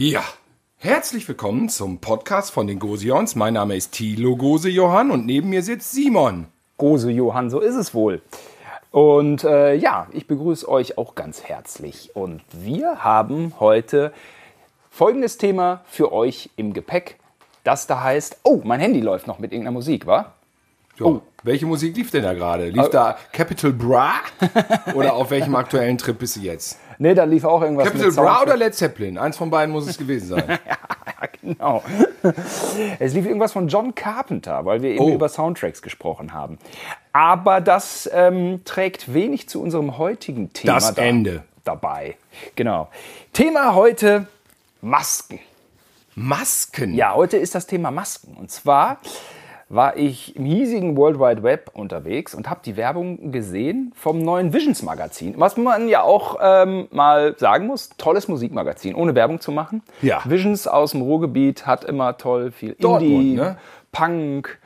Ja, herzlich willkommen zum Podcast von den Gosions. Mein Name ist Thilo Gose Johann und neben mir sitzt Simon. Gose Johann, so ist es wohl. Und äh, ja, ich begrüße euch auch ganz herzlich. Und wir haben heute folgendes Thema für euch im Gepäck, das da heißt, oh, mein Handy läuft noch mit irgendeiner Musik, wa? Ja, oh. Welche Musik lief denn da gerade? Lief da Capital Bra? oder auf welchem aktuellen Trip bist du jetzt? Nee, da lief auch irgendwas Capital Bra oder Led Zeppelin? Eins von beiden muss es gewesen sein. ja, genau. Es lief irgendwas von John Carpenter, weil wir eben oh. über Soundtracks gesprochen haben. Aber das ähm, trägt wenig zu unserem heutigen Thema das da Ende. dabei. Genau. Thema heute Masken. Masken? Ja, heute ist das Thema Masken. Und zwar war ich im hiesigen World Wide Web unterwegs und habe die Werbung gesehen vom neuen Visions Magazin. Was man ja auch ähm, mal sagen muss, tolles Musikmagazin, ohne Werbung zu machen. Ja. Visions aus dem Ruhrgebiet hat immer toll viel Dortmund, Indie, ne? Punk,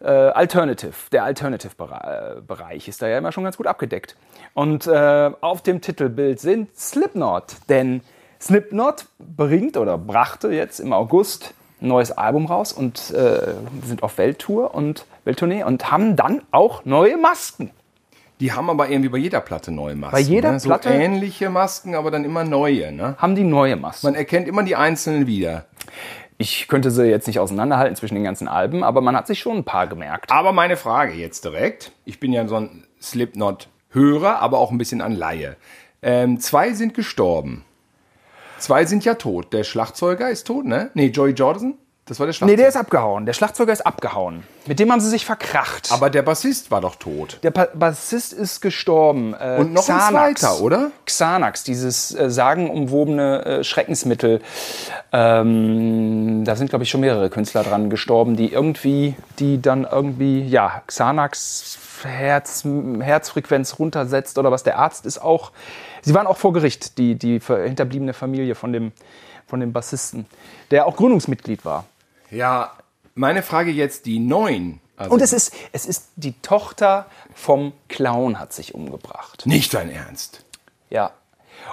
äh, Alternative. Der Alternative-Bereich ist da ja immer schon ganz gut abgedeckt. Und äh, auf dem Titelbild sind Slipknot, denn Slipknot bringt oder brachte jetzt im August ein neues Album raus und äh, sind auf Welttour und Welttournee und haben dann auch neue Masken. Die haben aber irgendwie bei jeder Platte neue Masken. Bei jeder ne? Platte? So ähnliche Masken, aber dann immer neue. Ne? Haben die neue Masken. Man erkennt immer die einzelnen wieder. Ich könnte sie jetzt nicht auseinanderhalten zwischen den ganzen Alben, aber man hat sich schon ein paar gemerkt. Aber meine Frage jetzt direkt. Ich bin ja so ein Slipknot-Hörer, aber auch ein bisschen an Laie. Ähm, zwei sind gestorben. Zwei sind ja tot. Der Schlagzeuger ist tot, ne? Nee, Joey Jordison? Das war der Schlagzeuger. Nee, der ist abgehauen. Der Schlagzeuger ist abgehauen. Mit dem haben sie sich verkracht. Aber der Bassist war doch tot. Der pa Bassist ist gestorben. Äh, Und noch Xanax. ein zweiter, oder? Xanax, dieses äh, sagenumwobene äh, Schreckensmittel. Ähm, da sind, glaube ich, schon mehrere Künstler dran gestorben, die irgendwie, die dann irgendwie, ja, Xanax Herz, Herzfrequenz runtersetzt oder was. Der Arzt ist auch Sie waren auch vor Gericht, die, die hinterbliebene Familie von dem, von dem Bassisten, der auch Gründungsmitglied war. Ja, meine Frage jetzt, die neun. Also Und es ist, es ist die Tochter vom Clown hat sich umgebracht. Nicht dein Ernst. Ja,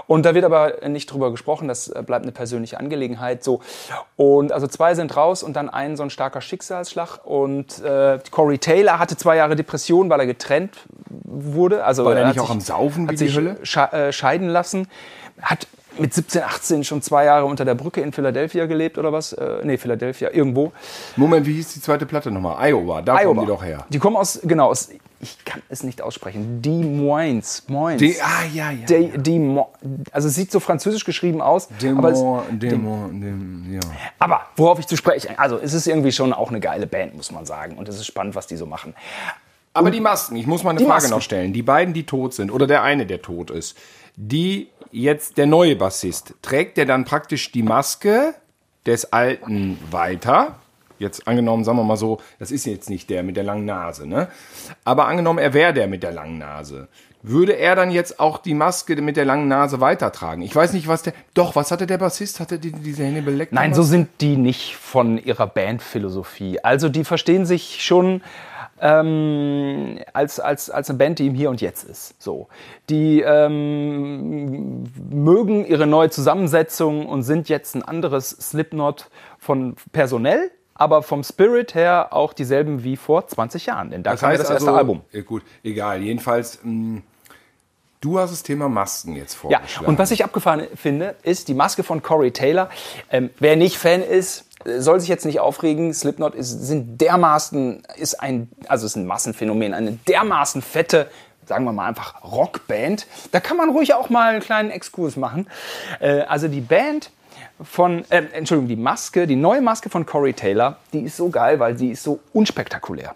und da wird aber nicht drüber gesprochen, das äh, bleibt eine persönliche Angelegenheit. So. Und also zwei sind raus und dann ein so ein starker Schicksalsschlag. Und äh, Corey Taylor hatte zwei Jahre Depression, weil er getrennt wurde. Also War er nicht sich, auch am Saufen hat die sich Hölle? Äh, scheiden lassen. Hat mit 17, 18 schon zwei Jahre unter der Brücke in Philadelphia gelebt oder was? Äh, nee, Philadelphia, irgendwo. Moment, wie hieß die zweite Platte nochmal? Iowa, da Iowa. kommen die doch her. Die kommen aus, genau, aus ich kann es nicht aussprechen. Des Moines. Moines. De, ah, ja, ja. De, de Mo, also es sieht so französisch geschrieben aus. Demo, aber, es, Demo, Dem, ja. aber worauf ich zu sprechen, also es ist irgendwie schon auch eine geile Band, muss man sagen. Und es ist spannend, was die so machen. Aber Und die Masken, ich muss mal eine Frage Masken. noch stellen. Die beiden, die tot sind, oder der eine, der tot ist, die jetzt der neue Bassist, trägt der dann praktisch die Maske des Alten weiter? Jetzt angenommen, sagen wir mal so, das ist jetzt nicht der mit der langen Nase, ne? Aber angenommen, er wäre der mit der langen Nase. Würde er dann jetzt auch die Maske mit der langen Nase weitertragen? Ich weiß nicht, was der. Doch, was hatte der Bassist? Hatte die, diese Hannibal Lecter? Nein, so sind die nicht von ihrer Bandphilosophie. Also die verstehen sich schon ähm, als, als, als eine Band, die im Hier und Jetzt ist. So. Die ähm, mögen ihre neue Zusammensetzung und sind jetzt ein anderes Slipknot von personell, aber vom Spirit her auch dieselben wie vor 20 Jahren. Denn da das kam heißt das erste also, Album. Gut, egal. Jedenfalls, mh, mm, du hast das Thema Masken jetzt vorgeschlagen. Ja, und was ich abgefahren finde, ist die Maske von Corey Taylor. Ähm, wer nicht Fan ist, soll sich jetzt nicht aufregen. Slipknot ist, sind dermaßen, ist ein, also ist ein Massenphänomen, eine dermaßen fette sagen wir mal einfach Rockband. Da kann man ruhig auch mal einen kleinen Exkurs machen. Äh, also die Band von, äh, Entschuldigung, die Maske, die neue Maske von Corey Taylor, die ist so geil, weil sie ist so unspektakulär.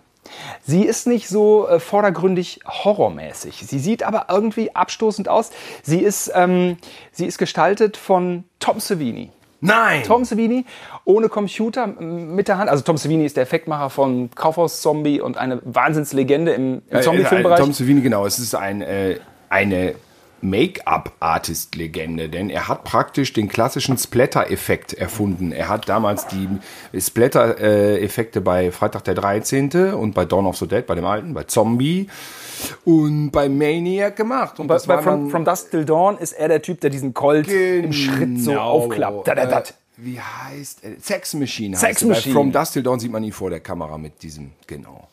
Sie ist nicht so äh, vordergründig horrormäßig. Sie sieht aber irgendwie abstoßend aus. Sie ist, ähm, sie ist gestaltet von Tom Savini. Nein! Tom Savini ohne Computer mit der Hand. Also Tom Savini ist der Effektmacher von Kaufhaus Zombie und eine Wahnsinnslegende im, im Zombie-Filmbereich. Tom Savini, genau. Es ist ein, äh, eine Make-up-Artist-Legende, denn er hat praktisch den klassischen Splatter-Effekt erfunden. Er hat damals die Splatter-Effekte bei Freitag der 13. und bei Dawn of the Dead, bei dem alten, bei Zombie und bei Maniac gemacht. Und bei, bei From, From Dust Till Dawn ist er der Typ, der diesen Colt im Schritt so Genau. aufklappt. Da, da, da. Äh, wie heißt er? Sex Machine. Sex heißt er. Bei Machine. From Dust Till Dawn sieht man ihn vor der Kamera mit diesem, genau.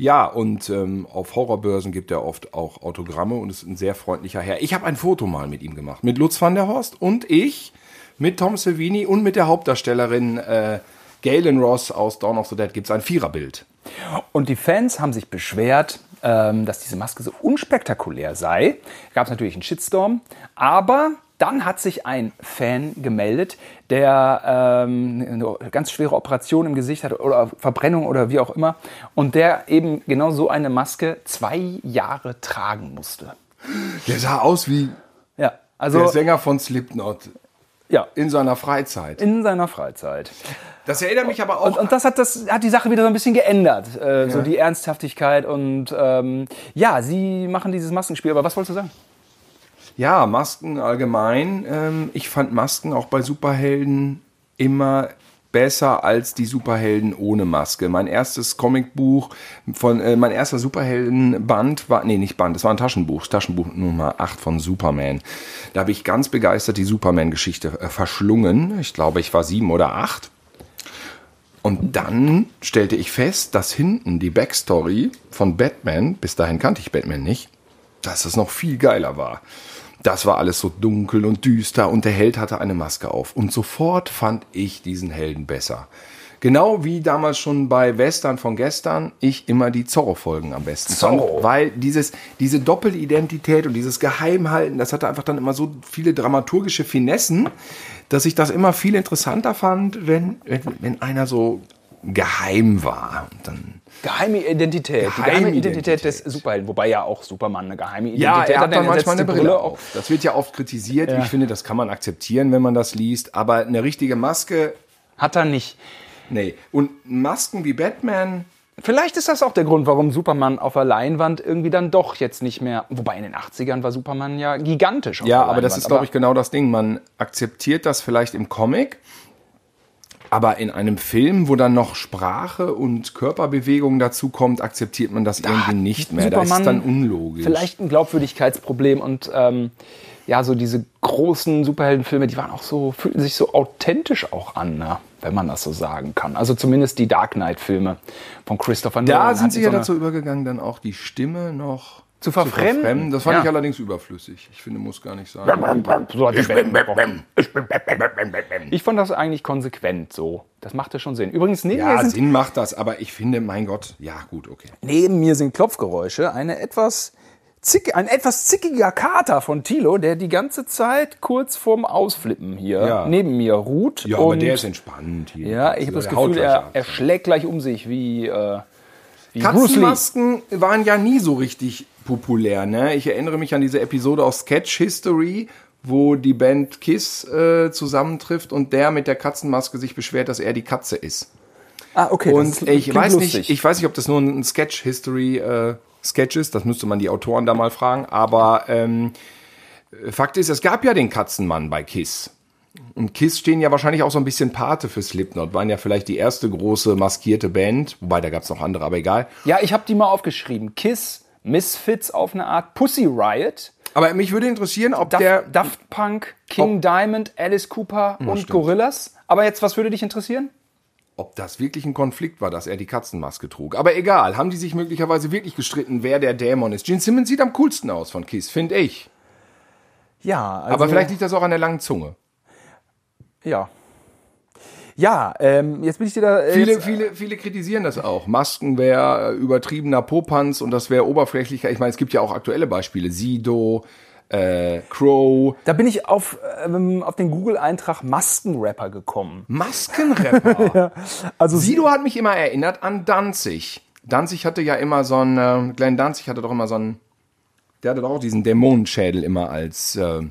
Ja, und ähm, auf Horrorbörsen gibt er oft auch Autogramme und ist ein sehr freundlicher Herr. Ich habe ein Foto mal mit ihm gemacht, mit Lutz van der Horst und ich, mit Tom Savini und mit der Hauptdarstellerin äh, Galen Ross aus Dawn of the Dead gibt es ein Viererbild. Und die Fans haben sich beschwert, ähm, dass diese Maske so unspektakulär sei. Gab es natürlich einen Shitstorm, aber dann hat sich ein Fan gemeldet, der ähm, eine ganz schwere Operation im Gesicht hat oder Verbrennung oder wie auch immer und der eben genau so eine Maske zwei Jahre tragen musste. Der sah aus wie Ja, also der Sänger von Slipknot ja, in seiner Freizeit. in seiner Freizeit. Das erinnert mich aber auch Und, und das, hat das hat die Sache wieder so ein bisschen geändert, äh, so die Ernsthaftigkeit und ähm, ja, sie machen dieses Maskenspiel. Aber was wolltest du sagen? Ja, Masken allgemein. Ähm, ich fand Masken auch bei Superhelden immer besser als die Superhelden ohne Maske. Mein erstes Comicbuch von, äh, mein erster Superheldenband war, nee, nicht Band, das war ein Taschenbuch, Taschenbuch Nummer 8 von Superman. Da habe ich ganz begeistert die Superman-Geschichte äh, verschlungen. Ich glaube, ich war sieben oder acht. Und dann stellte ich fest, dass hinten die Backstory von Batman, bis dahin kannte ich Batman nicht, dass es noch viel geiler war. Das war alles so dunkel und düster und der Held hatte eine Maske auf. Und sofort fand ich diesen Helden besser. Genau wie damals schon bei Western von gestern, ich immer die Zorro-Folgen am besten Zorro. fand. Weil dieses, diese Doppelidentität und dieses Geheimhalten, das hatte einfach dann immer so viele dramaturgische Finessen, dass ich das immer viel interessanter fand, wenn, wenn, wenn einer so geheim war. Und dann Geheime Identität. die Geheime geheime Identität des Identität. Superhelden. Wobei ja auch Superman eine geheime Identität Ja, er hat dann manchmal eine die Brille auf. Das wird ja oft kritisiert. Ich finde, das kann man akzeptieren, wenn man das liest. Aber eine richtige Maske, Hat er nicht. nee. Und Masken wie Batman, Vielleicht ist das auch der Grund, warum Superman auf der Leinwand irgendwie dann doch jetzt nicht mehr. Wobei in den 80ern war Superman ja gigantisch. Auf ja, aber das ist, glaube ich, genau das Ding. Man akzeptiert das vielleicht im Comic, aber in einem Film, wo dann noch Sprache und Körperbewegung dazu kommt, akzeptiert man das irgendwie nicht mehr. da ist es dann unlogisch. Vielleicht ein Glaubwürdigkeitsproblem und ähm, ja, so diese großen Superheldenfilme, die waren auch so, fühlten sich so authentisch auch an, ne? wenn man das so sagen kann. Also zumindest die Dark Knight-Filme von Christopher Da Nolan. sind hat sie so ja eine- dazu übergegangen, dann auch die Stimme noch Zu verfremden? Das fand Ja. ich allerdings überflüssig. Ich finde, muss gar nicht sein. So hat die Band gesprochen. Ich fand das eigentlich konsequent so. Das machte schon Sinn. Übrigens, neben, Ja, mir, sind, Sinn macht das, aber ich finde, mein Gott, ja gut, okay. neben mir sind Klopfgeräusche. Eine etwas zick, ein etwas zickiger Kater von Tilo, der die ganze Zeit kurz vorm Ausflippen hier Ja. neben mir ruht. Ja, aber und der ist entspannt hier. Ja, ich habe das Gefühl, er, er schlägt gleich um sich wie, äh, wie. Katzenmasken waren ja nie so richtig populär. Ne? Ich erinnere mich an diese Episode aus Sketch History, wo die Band Kiss äh, zusammentrifft und der mit der Katzenmaske sich beschwert, dass er die Katze ist. Ah, okay. Und ich weiß lustig. nicht, ich weiß nicht, ob das nur ein Sketch History äh, Sketch ist. Das müsste man die Autoren da mal fragen. Aber ähm, Fakt ist, es gab ja den Katzenmann bei Kiss. Und Kiss stehen ja wahrscheinlich auch so ein bisschen Pate für Slipknot. Waren ja vielleicht die erste große maskierte Band. Wobei, da gab es noch andere, aber egal. ja, ich habe die mal aufgeschrieben. Kiss, Misfits auf eine Art, Pussy Riot, Aber mich würde interessieren, ob Daft, der. Daft Punk, King Diamond, Alice Cooper und Gorillas. Aber jetzt, was würde dich interessieren? ob das wirklich ein Konflikt war, dass er die Katzenmaske trug. Aber egal, haben die sich möglicherweise wirklich gestritten, wer der Dämon ist. Gene Simmons sieht am coolsten aus von Kiss, finde ich. Ja, also, Aber vielleicht liegt das auch an der langen Zunge. Ja. Ja, ähm, jetzt bin ich dir da. Äh, Viele, jetzt, viele, viele kritisieren das auch. Masken wäre äh, übertriebener Popanz und das wäre oberflächlicher. Ich meine, es gibt ja auch aktuelle Beispiele. Sido, äh, Crow. da bin ich auf, ähm, auf den Google-Eintrag Maskenrapper gekommen. Maskenrapper. Also Sido hat mich immer erinnert an Danzig. Danzig hatte ja immer so ein, äh, Glenn Danzig hatte doch immer so ein, der hatte doch auch diesen Dämonenschädel immer als äh,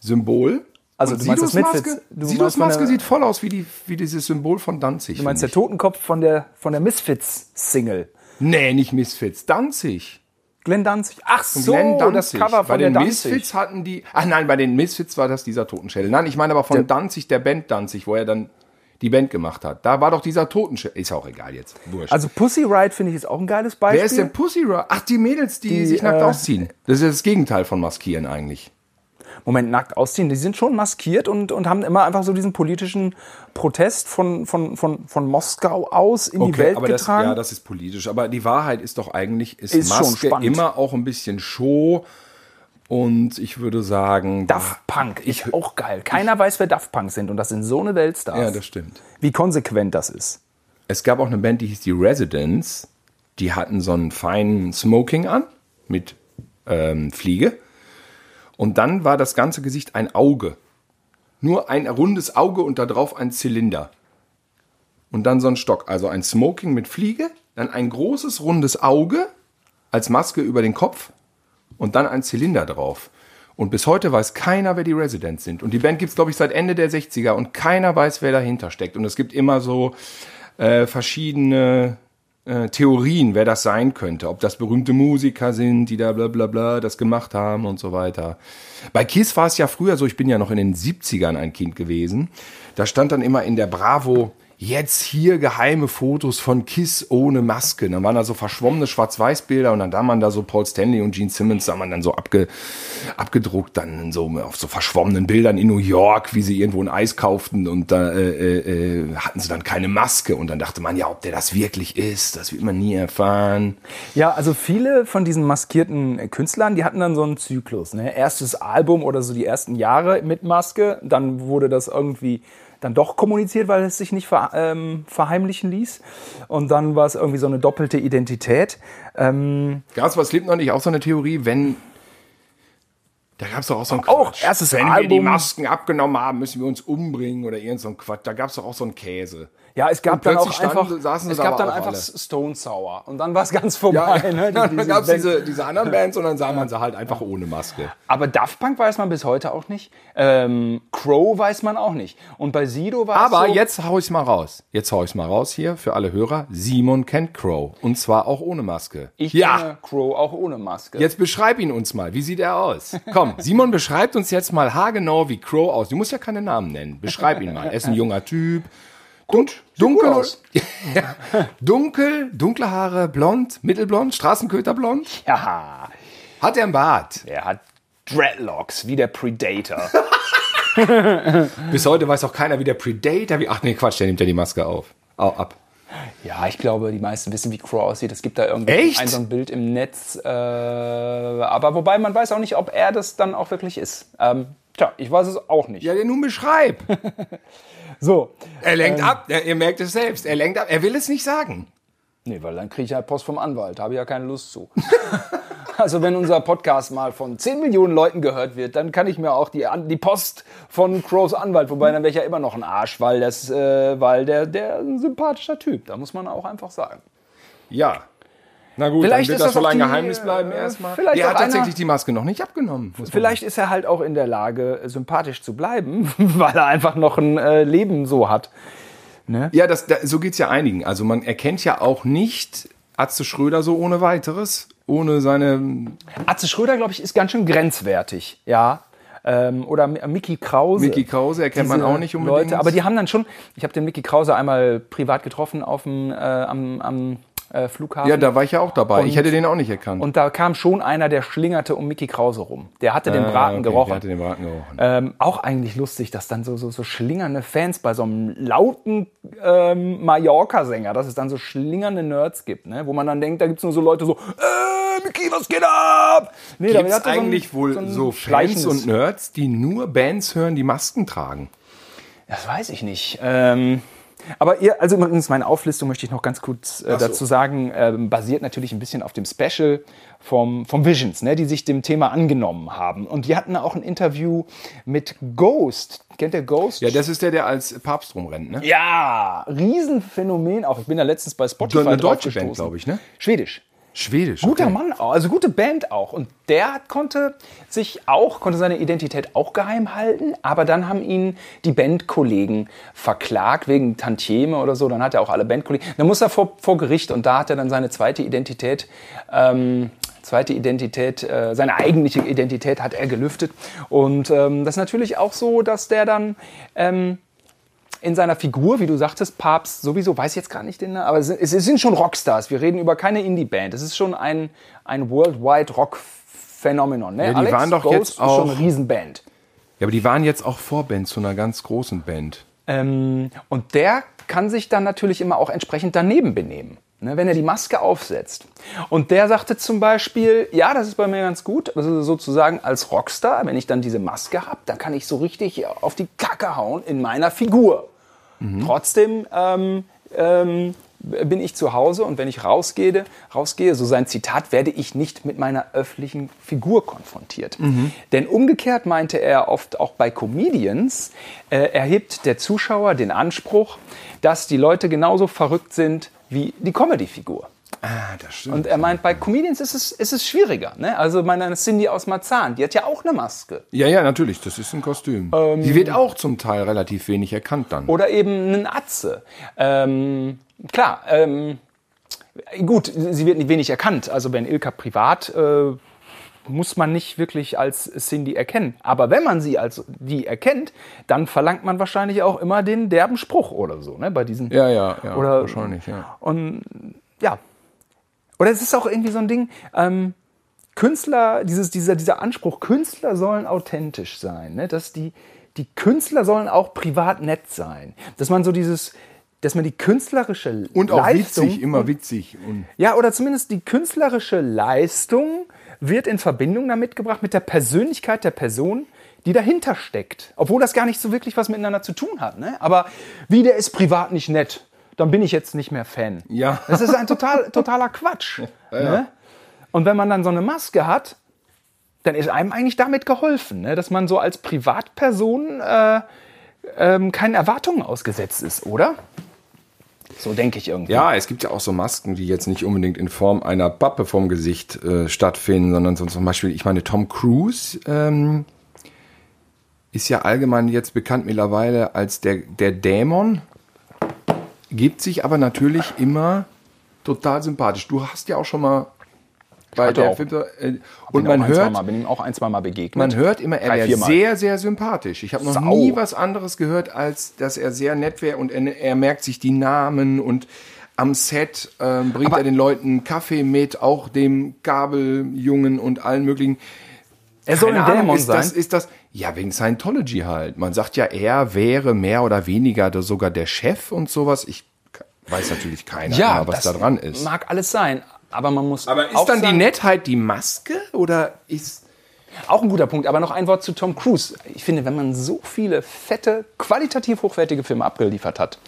Symbol. Also Und du meinst das Sidos Maske, du Sidos Maske der- sieht voll aus wie, die, wie dieses Symbol von Danzig. Du meinst der Totenkopf von der, von der Misfits-Single. Nee, nicht Misfits, Danzig. Glenn Danzig. Ach so, Glenn Danzig. das Cover bei von den der Danzig. Misfits hatten die. Ach nein, bei den Misfits war das dieser Totenschädel. Nein, ich meine aber von Der- Danzig, der Band Danzig, wo er dann die Band gemacht hat. Da war doch dieser Totenschädel. Ist auch egal jetzt. Wurscht. Also Pussy Riot finde ich ist auch ein geiles Beispiel. Wer ist denn Pussy Riot? Ach, die Mädels, die, Die, sich nackt äh, ausziehen. Das ist das Gegenteil von Maskieren eigentlich. Moment, nackt ausziehen, die sind schon maskiert und, und haben immer einfach so diesen politischen Protest von, von, von, von Moskau aus in die Welt aber das, getragen. ja, das ist politisch. Aber die Wahrheit ist doch eigentlich, ist, Ist Maske immer auch ein bisschen Show. Und ich würde sagen, Daft Punk ist auch geil. Keiner weiß, wer Daft Punk sind und das sind so eine Weltstars. Ja, das stimmt. Wie konsequent das ist. Es gab auch eine Band, die hieß die Residents. Die hatten so einen feinen Smoking an mit ähm, Fliege. Und dann war das ganze Gesicht ein Auge. Nur ein rundes Auge und da drauf ein Zylinder. Und dann so ein Stock. Also ein Smoking mit Fliege, dann ein großes rundes Auge als Maske über den Kopf und dann ein Zylinder drauf. Und bis heute weiß keiner, wer die Residents sind. Und die Band gibt es, glaube ich, seit Ende der 60er und keiner weiß, wer dahinter steckt. Und es gibt immer so äh, verschiedene äh, Theorien, wer das sein könnte. Ob das berühmte Musiker sind, die da bla bla bla das gemacht haben und so weiter. Bei Kiss war es ja früher so, ich bin ja noch in den 70ern ein Kind gewesen. Da stand dann immer in der Bravo, jetzt hier geheime Fotos von Kiss ohne Maske. Dann waren da so verschwommene Schwarz-Weiß-Bilder und dann da man da so Paul Stanley und Gene Simmons, da man dann so abge, abgedruckt, dann so auf so verschwommenen Bildern in New York, wie sie irgendwo ein Eis kauften und da äh, äh, hatten sie dann keine Maske und dann dachte man, ja, ob der das wirklich ist, das wird man nie erfahren. Ja, also viele von diesen maskierten Künstlern, die hatten dann so einen Zyklus. Ne? Erstes Album oder so die ersten Jahre mit Maske, dann wurde das irgendwie dann doch kommuniziert, weil es sich nicht ver, ähm, verheimlichen ließ. Und dann war es irgendwie so eine doppelte Identität. Ähm, Gab es bei Slipknot nicht auch so eine Theorie, wenn da gab es doch auch so ein Auch erstes Wenn wir die Album. Masken abgenommen haben, müssen wir uns umbringen oder irgend so ein Quatsch. Da gab es doch auch so einen Käse. Ja, es gab dann auch standen- einfach, sie es gab dann einfach alle. Stone Sour. Und dann war es ganz vorbei. ne? Die- dann gab es diese, diese anderen Bands und dann sah man sie halt einfach ohne Maske. Aber Daft Punk weiß man bis heute auch nicht. Ähm, Crow weiß man auch nicht. Und bei Sido war Aber es so, jetzt hau ich's mal raus. Jetzt hau ich's mal raus hier für alle Hörer. Simon kennt Crow. Und zwar auch ohne Maske. ich ja. kenne Crow auch ohne Maske. Jetzt beschreib ihn uns mal. Wie sieht er aus? Komm, Simon beschreibt uns jetzt mal haargenau, wie Crow aus. Du musst ja keine Namen nennen. Beschreib ihn mal. Er ist ein junger Typ. Dun dunkel, gut aus. ja. dunkel, dunkle Haare, blond, mittelblond, Straßenköterblond. Ja, Hat er einen Bart? er hat Dreadlocks wie der Predator. Bis heute weiß auch keiner, wie der Predator, wie, ach nee, Quatsch, der nimmt ja die Maske auf. Au, ab. ja, ich glaube, die meisten wissen, wie Crow aussieht. Es gibt da irgendwie Echt? ein so ein Bild im Netz. Äh, aber wobei man weiß auch nicht, ob er das dann auch wirklich ist. Ähm, tja, ich weiß es auch nicht. Ja, der nun beschreib. So. Er lenkt ab. Er, ihr merkt es selbst. Er lenkt ab. Er will es nicht sagen. Nee, weil dann kriege ich ja Post vom Anwalt. Habe ich ja keine Lust zu. also wenn unser Podcast mal von 10 Millionen Leuten gehört wird, dann kann ich mir auch die, die Post von Crows Anwalt, wobei dann wäre ich ja immer noch ein Arsch, weil, das, äh, weil der, der ein sympathischer Typ, da muss man auch einfach sagen. Ja. Na gut, Vielleicht dann wird das das wohl ein die, Geheimnis bleiben äh, erstmal. vielleicht Der hat tatsächlich die Maske noch nicht abgenommen. man Vielleicht ist er halt auch in der Lage, sympathisch zu bleiben, weil er einfach noch ein äh, Leben so hat. Ja, das, da, so geht's ja einigen. Also man erkennt ja auch nicht Atze Schröder so ohne weiteres, ohne seine Atze Schröder, glaube ich, ist ganz schön grenzwertig, ja. Ähm, oder Mi- Mickey Krause. Mickey Krause erkennt man Diese auch nicht unbedingt. Leute, aber die haben dann schon, ich habe den Mickey Krause einmal privat getroffen auf dem, äh, am, am äh, Flughafen. ja, da war ich ja auch dabei. ich Und- hätte den auch nicht erkannt. und da kam schon einer, der schlingerte um Mickey Krause rum. Der hatte den Ah, Braten okay, gerochen. Der hatte den Braten gerochen. Ähm, auch eigentlich lustig, dass dann so, so, so schlingernde Fans bei so einem lauten ähm, Mallorca-Sänger, dass es dann so schlingernde Nerds gibt, ne? wo man dann denkt, da gibt es nur so Leute so, äh, Mickey, was geht ab? Nee, Gibt es er so ein- eigentlich wohl ein so Fans und Nerds, die nur Bands hören, die Masken tragen? Das weiß ich nicht. Ähm, aber ihr, also übrigens meine Auflistung möchte ich noch ganz kurz äh, so. dazu sagen, ähm, basiert natürlich ein bisschen auf dem Special vom, vom Visions, ne, die sich dem Thema angenommen haben. Und die hatten auch ein Interview mit Ghost. Kennt ihr Ghost? Ja, das ist der, der als Papst rumrennt, ne? Ja, Riesenphänomen auch. Ich bin da letztens bei Spotify Eine deutsche Band, glaube ich, ne? Schwedisch. Schwedisch. Guter okay. Mann auch, also gute Band auch. Und der konnte sich auch, konnte seine Identität auch geheim halten, aber dann haben ihn die Bandkollegen verklagt wegen Tantieme oder so. Dann hat er auch alle Bandkollegen. Dann muss er vor, vor Gericht und da hat er dann seine zweite Identität ähm, zweite Identität, äh, seine eigentliche Identität hat er gelüftet. Und ähm, das ist natürlich auch so, dass der dann ähm, in seiner Figur, wie du sagtest, Papst sowieso, weiß ich jetzt gar nicht den, aber es, es sind schon Rockstars. Wir reden über keine Indie-Band. Es ist schon ein, ein worldwide Rock-Phänomenon. Ne? Ja, die Alex waren doch Ghost jetzt auch schon eine Riesenband. Ja, aber die waren jetzt auch Vorband zu einer ganz großen Band. Ähm, und der kann sich dann natürlich immer auch entsprechend daneben benehmen, ne, wenn er die Maske aufsetzt. Und der sagte zum Beispiel, ja, das ist bei mir ganz gut, also sozusagen als Rockstar, wenn ich dann diese Maske habe, dann kann ich so richtig auf die Kacke hauen in meiner Figur. Mhm. Trotzdem ähm, ähm, bin ich zu Hause und wenn ich rausgehe, rausgehe, so sein Zitat, werde ich nicht mit meiner öffentlichen Figur konfrontiert. Mhm. Denn umgekehrt meinte er oft auch bei Comedians, äh, erhebt der Zuschauer den Anspruch, dass die Leute genauso verrückt sind wie die Comedy-Figur. Ah, das stimmt. Und er meint, bei Comedians ist es, ist es schwieriger. Ne? Also meine Cindy aus Marzahn, die hat ja auch eine Maske. Ja, ja, natürlich, das ist ein Kostüm. Ähm, die wird auch zum Teil relativ wenig erkannt dann. Oder eben einen Atze. Ähm, klar, ähm, gut, sie wird nicht wenig erkannt. Also wenn Ilka privat... Äh, muss man nicht wirklich als Cindy erkennen. Aber wenn man sie als die erkennt, dann verlangt man wahrscheinlich auch immer den derben Spruch oder so, ne? Bei diesen. Ja, ja, ja. Oder, wahrscheinlich, ja. Und ja, oder es ist auch irgendwie so ein Ding, ähm, Künstler, dieses, dieser, dieser Anspruch, Künstler sollen authentisch sein, ne? dass die, die Künstler sollen auch privat nett sein. Dass man so dieses, dass man die künstlerische und auch Leistung, witzig, immer witzig. Und ja, oder zumindest die künstlerische Leistung wird in Verbindung damit gebracht mit der Persönlichkeit der Person, die dahinter steckt. Obwohl das gar nicht so wirklich was miteinander zu tun hat. Ne? Aber wie der ist privat nicht nett dann bin ich jetzt nicht mehr Fan. Ja. Das ist ein total, totaler Quatsch. Ja, ja. Ne? Und wenn man dann so eine Maske hat, dann ist einem eigentlich damit geholfen, ne? dass man so als Privatperson äh, ähm, keinen Erwartungen ausgesetzt ist, oder? So denke ich irgendwie. Ja, es gibt ja auch so Masken, die jetzt nicht unbedingt in Form einer Pappe vom Gesicht äh, stattfinden, sondern so zum Beispiel, ich meine, Tom Cruise ähm, ist ja allgemein jetzt bekannt mittlerweile als der, der Dämon gibt sich aber natürlich immer total sympathisch. Du hast ja auch schon mal bei der Film, äh, und man hört, mal, bin ihm auch ein, zwei Mal begegnet. Man hört immer, er wäre sehr, sehr sympathisch. Ich habe noch Sau. nie was anderes gehört, als dass er sehr nett wäre und er, er, merkt sich die Namen und am Set äh, bringt aber er den Leuten Kaffee mit, auch dem Gabeljungen und allen möglichen. Er soll ein Dämon sein. Das, ist das, ja, wegen Scientology halt. Man sagt ja, er wäre mehr oder weniger sogar der Chef und sowas. Ich weiß natürlich keiner, ja, mehr, was da dran ist. Mag alles sein, aber man muss. Aber ist dann sagen, die Nettheit die Maske oder ist. Auch ein guter Punkt, aber noch ein Wort zu Tom Cruise. Ich finde, wenn man so viele fette, qualitativ hochwertige Filme abgeliefert hat,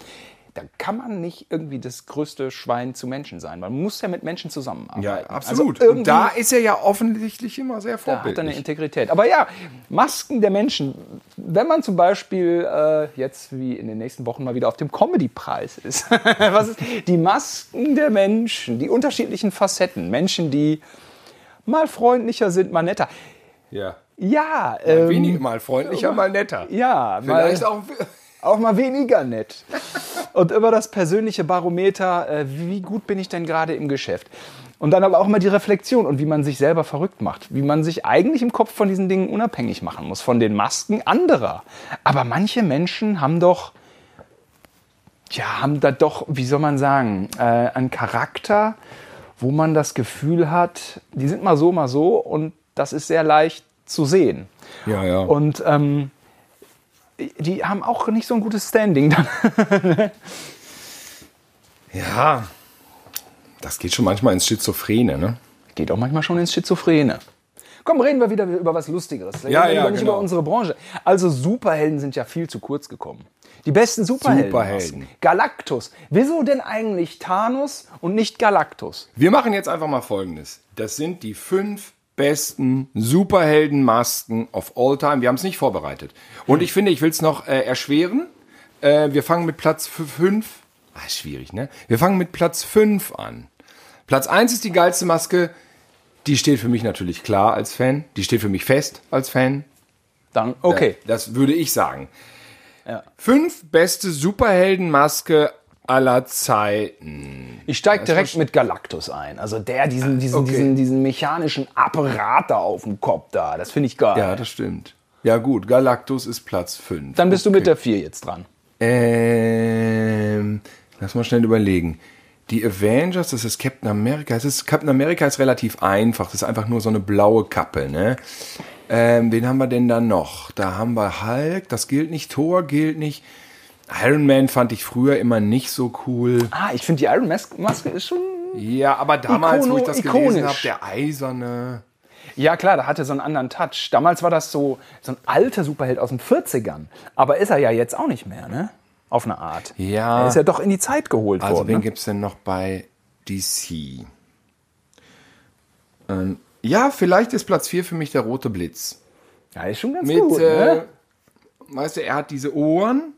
da kann man nicht irgendwie das größte Schwein zu Menschen sein. Man muss ja mit Menschen zusammenarbeiten. Ja, absolut. Also und da ist er ja offensichtlich immer sehr vorbildlich. Da hat er eine Integrität. Aber ja, Masken der Menschen. Wenn man zum Beispiel äh, jetzt wie in den nächsten Wochen mal wieder auf dem Comedy-Preis ist. Was ist. Die Masken der Menschen, die unterschiedlichen Facetten. Menschen, die mal freundlicher sind, mal netter. Ja. Ja. Mal ähm, wenig, mal freundlicher, mal netter. Ja. Vielleicht mal, auch auch mal weniger nett. Und über das persönliche Barometer, äh, wie gut bin ich denn gerade im Geschäft? Und dann aber auch mal die Reflexion und wie man sich selber verrückt macht. Wie man sich eigentlich im Kopf von diesen Dingen unabhängig machen muss, von den Masken anderer. Aber manche Menschen haben doch, ja, haben da doch, wie soll man sagen, äh, einen Charakter, wo man das Gefühl hat, die sind mal so, mal so und das ist sehr leicht zu sehen. Ja, ja. Und ähm, die haben auch nicht so ein gutes Standing dann. ja, das geht schon manchmal ins Schizophrene, ne? Geht auch manchmal schon ins Schizophrene. Komm, reden wir wieder über was Lustigeres. Reden ja, ja, nicht genau. über unsere Branche. Also Superhelden sind ja viel zu kurz gekommen. Die besten Superhelden. Superhelden. Galactus. Wieso denn eigentlich Thanos und nicht Galactus? Wir machen jetzt einfach mal Folgendes. Das sind die fünf besten Superheldenmasken of all time. Wir haben es nicht vorbereitet. Und ich finde, ich will es noch äh, erschweren. Äh, wir fangen mit Platz 5. Ah, schwierig, ne? Wir fangen mit Platz 5 an. Platz 1 ist die geilste Maske. Die steht für mich natürlich klar als Fan. Die steht für mich fest als Fan. Dann, okay. Das, das würde ich sagen. Ja. Fünf beste Superheldenmaske aller Zeiten. Ich steige direkt mit Galactus ein. Also der, diesen, diesen, okay. diesen, diesen mechanischen Apparat da auf dem Kopf da. Das finde ich geil. Ja, das stimmt. Ja, gut, Galactus ist Platz 5. Dann bist okay. du mit der 4 jetzt dran. Ähm, lass mal schnell überlegen. Die Avengers, das ist Captain America. Das ist, Captain America ist relativ einfach. Das ist einfach nur so eine blaue Kappe, ne? Ähm, wen haben wir denn da noch? Da haben wir Hulk, das gilt nicht, Thor gilt nicht. Iron Man fand ich früher immer nicht so cool. Ah, ich finde die Iron Maske ist schon. Ja, aber damals, Ikono, wo ich das ikonisch. gelesen habe, der Eiserne. Ja, klar, da hatte so einen anderen Touch. Damals war das so, so ein alter Superheld aus den 40ern. Aber ist er ja jetzt auch nicht mehr, ne? Auf eine Art. Ja. Er ist ja doch in die Zeit geholt also, worden. Also, wen ne? gibt es denn noch bei DC? Ähm, ja, vielleicht ist Platz 4 für mich der rote Blitz. Ja, ist schon ganz Mit, gut. Äh, ne? Weißt du, er hat diese Ohren.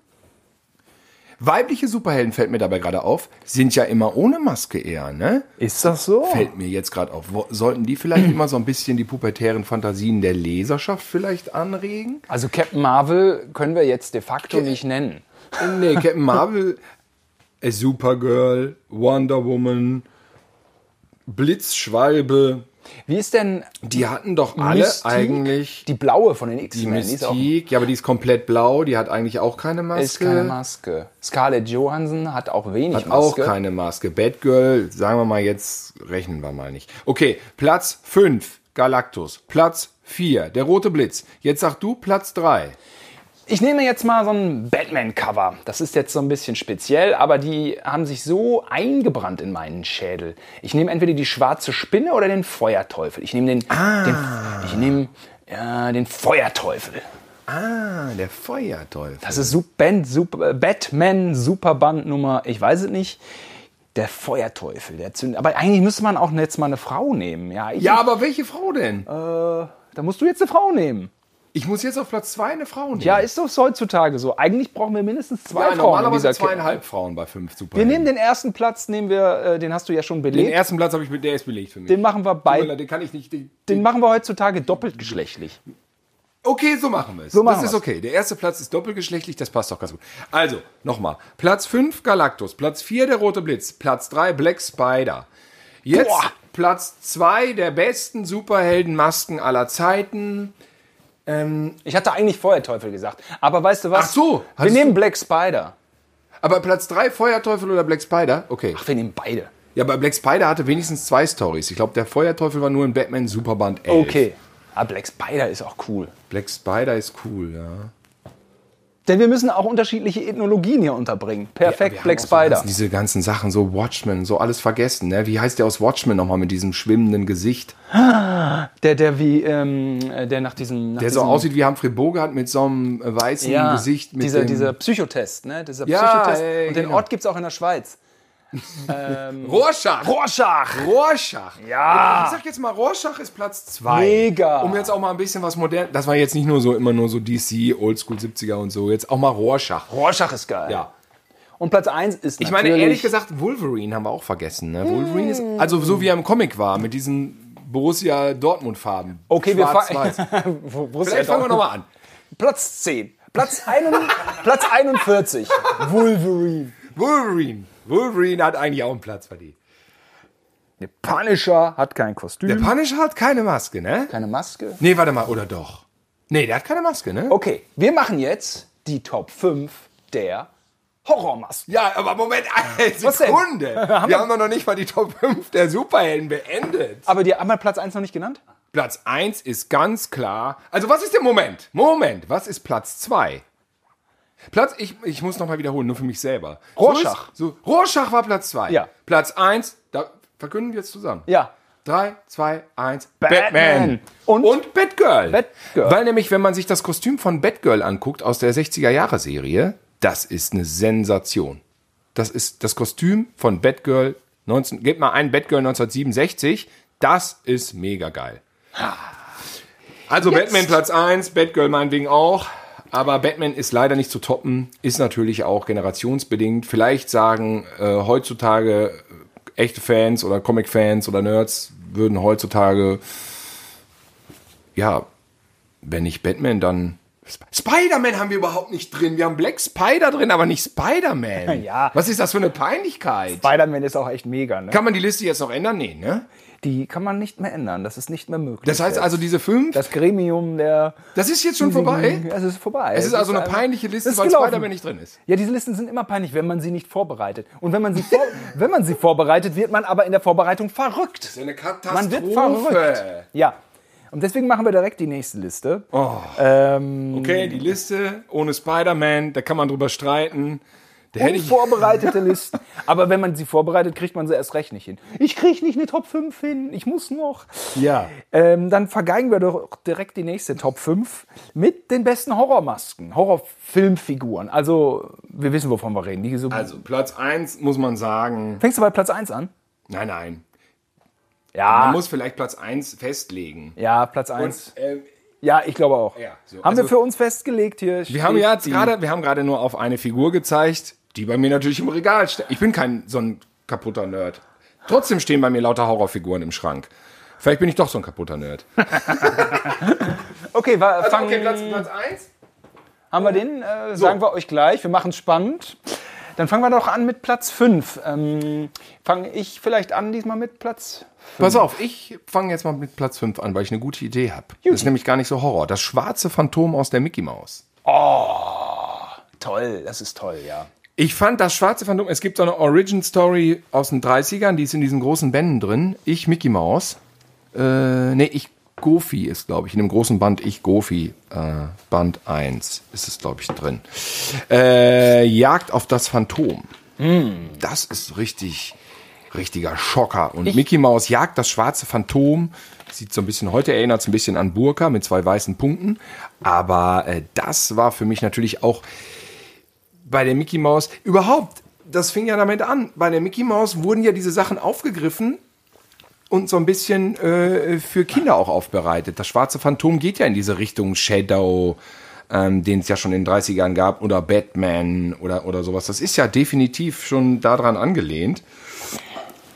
Weibliche Superhelden fällt mir dabei gerade auf, sind ja immer ohne Maske eher, ne? Ist das so? Fällt mir jetzt gerade auf. Sollten die vielleicht immer so ein bisschen die pubertären Fantasien der Leserschaft vielleicht anregen? Also Captain Marvel können wir jetzt de facto nicht nennen. Nee, Captain Marvel, Supergirl, Wonder Woman, Blitzschwalbe, wie ist denn. Die hatten doch alle Mystique, eigentlich. Die blaue von den X-Men. Die Mystique, ja, aber die ist komplett blau, die hat eigentlich auch keine Maske. Ist keine Maske. Scarlett Johansson hat auch wenig hat Maske. Hat auch keine Maske. Batgirl, sagen wir mal jetzt, rechnen wir mal nicht. Okay, Platz 5, Galactus. Platz 4, der rote Blitz. Jetzt sag du Platz 3. Ich nehme jetzt mal so ein Batman-Cover. Das ist jetzt so ein bisschen speziell, aber die haben sich so eingebrannt in meinen Schädel. Ich nehme entweder die schwarze Spinne oder den Feuerteufel. Ich nehme den, ah. den, ich nehme ja, den Feuerteufel. Ah, der Feuerteufel. Das ist Super, Super, Batman Superband Nummer, ich weiß es nicht. Der Feuerteufel, der zündet. Aber eigentlich müsste man auch jetzt mal eine Frau nehmen. Ja, ja aber welche Frau denn? Äh, da musst du jetzt eine Frau nehmen. Ich muss jetzt auf Platz zwei eine Frau nehmen. Ja, ist doch heutzutage so. Eigentlich brauchen wir mindestens zwei ja, Frauen. Normalerweise zweieinhalb Frauen bei fünf Super. Wir nehmen den ersten Platz, nehmen wir, äh, den hast du ja schon belegt. Den ersten Platz habe ich, der ist belegt für mich. Den machen wir beide. Den kann ich nicht. Den, den machen wir heutzutage doppeltgeschlechtlich. Okay, so machen wir es. So das ist okay. Der erste Platz ist doppelgeschlechtlich, das passt doch ganz gut. Also, nochmal. Platz 5 Galactus, Platz 4 der Rote Blitz, Platz 3 Black Spider. Jetzt Boah. Platz 2 der besten Superheldenmasken aller Zeiten. Ähm, ich hatte eigentlich Feuerteufel gesagt. Aber weißt du was? Ach so. Wir nehmen Black Spider. Aber Platz 3 Feuerteufel oder Black Spider? Okay. Ach, wir nehmen beide. Ja, aber Black Spider hatte wenigstens zwei Stories. Ich glaube, der Feuerteufel war nur in Batman Superband 11. Okay. Aber Black Spider ist auch cool. Black Spider ist cool, ja. Denn wir müssen auch unterschiedliche Ethnologien hier unterbringen. Perfekt, ja, Black Spider. So ganz, diese ganzen Sachen, so Watchmen, so alles vergessen. Ne? Wie heißt der aus Watchmen nochmal mit diesem schwimmenden Gesicht? Der, der wie, ähm, der nach diesem. Nach der diesem so aussieht wie Humphrey Bogart mit so einem weißen ja, Gesicht. Mit dieser, dieser Psychotest, ne? Dieser ja, Psychotest. Ey, Und den genau. Ort gibt es auch in der Schweiz. Ähm, Rorschach. Rorschach. Rorschach. Ja. Ich sag jetzt mal, Rorschach ist Platz 2. Mega. Um jetzt auch mal ein bisschen was modern. Das war jetzt nicht nur so immer nur so DC, Oldschool 70er und so. Jetzt auch mal Rorschach. Rorschach ist geil. Ja. Und Platz 1 ist Ich meine, ehrlich gesagt, Wolverine haben wir auch vergessen. Ne? Wolverine ist, also so wie er im Comic war, mit diesen Borussia Dortmund-Farben. Okay, wir fangen. Vielleicht fangen wir nochmal an. Platz 10. Platz, ein, Platz 41. Wolverine. Wolverine. Wolverine hat eigentlich auch einen Platz verdient. Der Punisher hat kein Kostüm. Der Punisher hat keine Maske, ne? Keine Maske? Nee, warte mal, oder doch? Nee, der hat keine Maske, ne? Okay, wir machen jetzt die Top 5 der Horrormasken. Ja, aber Moment, eine Sekunde. wir haben doch noch nicht mal die Top 5 der Superhelden beendet. Aber die haben wir Platz 1 noch nicht genannt? Platz 1 ist ganz klar. Also, was ist der Moment? Moment, was ist Platz 2? Platz, ich, ich muss nochmal wiederholen, nur für mich selber. Rorschach. So, so, Rorschach war Platz 2. Ja. Platz 1, da verkünden wir jetzt zusammen. Ja. 3, 2, 1, Batman. Batman. Und, Und Batgirl. Batgirl. Weil nämlich, wenn man sich das Kostüm von Batgirl anguckt aus der 60er-Jahre-Serie, das ist eine Sensation. Das ist das Kostüm von Batgirl 19, gebt mal ein Batgirl 1967, das ist mega geil. Also Jetzt. Batman Platz 1, Batgirl meinetwegen auch. Aber Batman ist leider nicht zu toppen, ist natürlich auch generationsbedingt. Vielleicht sagen äh, heutzutage äh, echte Fans oder Comic-Fans oder Nerds würden heutzutage, ja, wenn nicht Batman, dann Spider-Man haben wir überhaupt nicht drin. Wir haben Black Spider drin, aber nicht Spider-Man. Ja. Was ist das für eine Peinlichkeit? Spider-Man ist auch echt mega, ne? Kann man die Liste jetzt noch ändern? Nee, ne? Die kann man nicht mehr ändern. Das ist nicht mehr möglich. Das heißt also, diese fünf, das, das Gremium der. ist jetzt schon vorbei? Es ist vorbei. Es ist also eine peinliche Liste, es ist weil. Spider-Man nicht drin ist. Ja, diese Listen sind immer peinlich, wenn man sie nicht vorbereitet. Und wenn man sie, vor, wenn man sie vorbereitet, wird man aber in der Vorbereitung verrückt. Das ist eine Katastrophe. Man wird verrückt. Ja. Und deswegen machen wir direkt die nächste Liste. Ähm, Okay, die Liste ohne Spider-Man, da kann man drüber streiten. Da Unvorbereitete Listen. Aber wenn man sie vorbereitet, kriegt man sie erst recht nicht hin. Ich kriege nicht eine Top 5 hin. Ich muss noch. ja. Ähm, dann vergeigen wir doch direkt die nächste Top 5 mit den besten Horrormasken, Horrorfilmfiguren. Also, wir wissen, wovon wir reden. Die so Also, Platz 1 muss man sagen. Fängst du bei Platz 1 an? Nein, nein. Ja. Man muss vielleicht Platz 1 festlegen. ja, Platz 1. Und, äh, Ja, ich glaube auch. Ja, so. haben wir Also- für uns festgelegt hier. wir haben ja gerade, wir haben gerade nur auf eine Figur gezeigt, die bei mir natürlich im Regal steht. Ich bin kein so ein kaputter Nerd. Trotzdem stehen bei mir lauter Horrorfiguren im Schrank. Vielleicht bin ich doch so ein kaputter Nerd. Okay, wa- Also, fangen, Platz 1. haben wir den? Äh, Sagen wir euch gleich. Wir machen es spannend. Dann fangen wir doch an mit Platz 5. Ähm, Fange ich vielleicht an diesmal mit Platz Pass auf, ich fange jetzt mal mit Platz 5 an, weil ich eine gute Idee habe. Das ist nämlich gar nicht so Horror. Das schwarze Phantom aus der Mickey Maus. Toll, das ist toll, ja. Ich fand das schwarze Phantom, es gibt so eine Origin Story aus den 30ern, die ist in diesen großen Bänden drin. Ich Mickey Maus. Äh, nee, ich Goofy ist, glaube ich, in dem großen Band Ich Goofy, äh, Band 1 ist es, glaube ich, drin. Äh, Jagd auf das Phantom. Das ist richtig, richtiger Schocker. Und Mickey Maus jagt das schwarze Phantom. Sieht so ein bisschen, heute erinnert es ein bisschen an Burka mit zwei weißen Punkten. Aber äh, das war für mich natürlich auch bei der Mickey Maus überhaupt, das fing ja damit an. Bei der Mickey Maus wurden ja diese Sachen aufgegriffen und so ein bisschen äh, für Kinder auch aufbereitet. Das schwarze Phantom geht ja in diese Richtung Shadow, ähm, den es ja schon in den 30ern gab, oder Batman oder, oder sowas. Das ist ja definitiv schon daran angelehnt.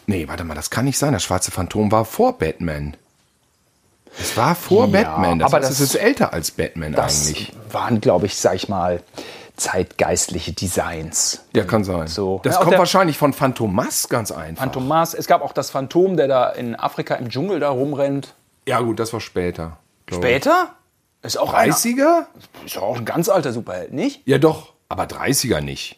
Nee, warte mal, das kann nicht sein. Das schwarze Phantom war vor Batman. Es war vor Ja, Batman. Das aber heißt, das- es ist älter als Batman Das eigentlich. waren, glaube ich, sag ich mal, zeitgeistliche Designs. Ja, kann sein. So. Das Ja, kommt wahrscheinlich von Phantomas ganz einfach. Phantomas. Es gab auch das Phantom, der da in Afrika im Dschungel da rumrennt. Ja, gut, das war später. Später? Ist auch einer, 30er? ist auch ein ganz alter Superheld, nicht? Ja, doch. Aber 30er nicht.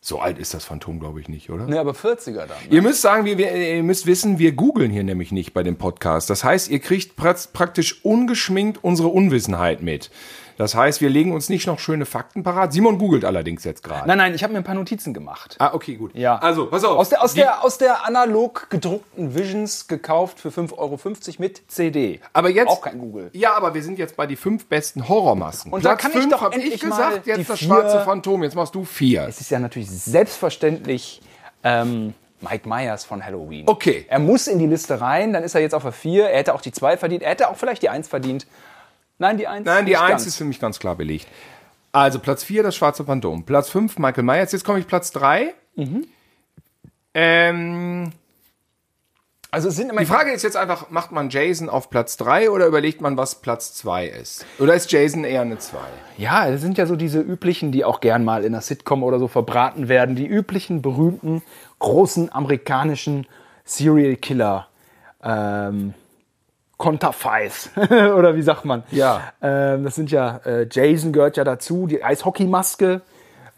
So alt ist das Phantom, glaube ich, nicht, oder? Ne, aber 40er dann. Ihr müsst sagen, wir, wir, ihr müsst wissen, wir googeln hier nämlich nicht bei dem Podcast. Das heißt, ihr kriegt pra praktisch ungeschminkt unsere Unwissenheit mit. Das heißt, wir legen uns nicht noch schöne Fakten parat. Simon googelt allerdings jetzt gerade. Nein, nein, ich habe mir ein paar Notizen gemacht. Ah, okay, gut. Ja. Also, pass auf. Aus der, aus, Die- der, aus der analog gedruckten Visions gekauft für 5,50 Euro mit CD. aber jetzt, Auch kein Google. Ja, aber wir sind jetzt bei die fünf besten Horrormasken. Und da kann ich doch endlich ich mal gesagt, die jetzt das vier- schwarze Phantom. Jetzt machst du vier. Es ist ja natürlich selbstverständlich ähm, Mike Myers von Halloween. Okay. Er muss in die Liste rein, dann ist er jetzt auf der 4. Er hätte auch die 2 verdient. Er hätte auch vielleicht die 1 verdient. Nein, die 1. Nein, die nicht 1 ganz. ist für mich ganz klar belegt. Also Platz 4, das schwarze Phantom. Platz 5, Michael Myers. Jetzt komme ich Platz 3. Mhm. Ähm, Also es sind immer die Frage ist jetzt einfach, macht man Jason auf Platz 3 oder überlegt man, was Platz 2 ist? Oder ist Jason eher eine 2? Ja, das sind ja so diese üblichen, die auch gern mal in einer Sitcom oder so verbraten werden. Die üblichen, berühmten, großen amerikanischen Serial Killer. Ähm, Konterfeis. oder wie sagt man? Ja. Ähm, das sind ja, äh, Jason gehört ja dazu, die Eishockeymaske.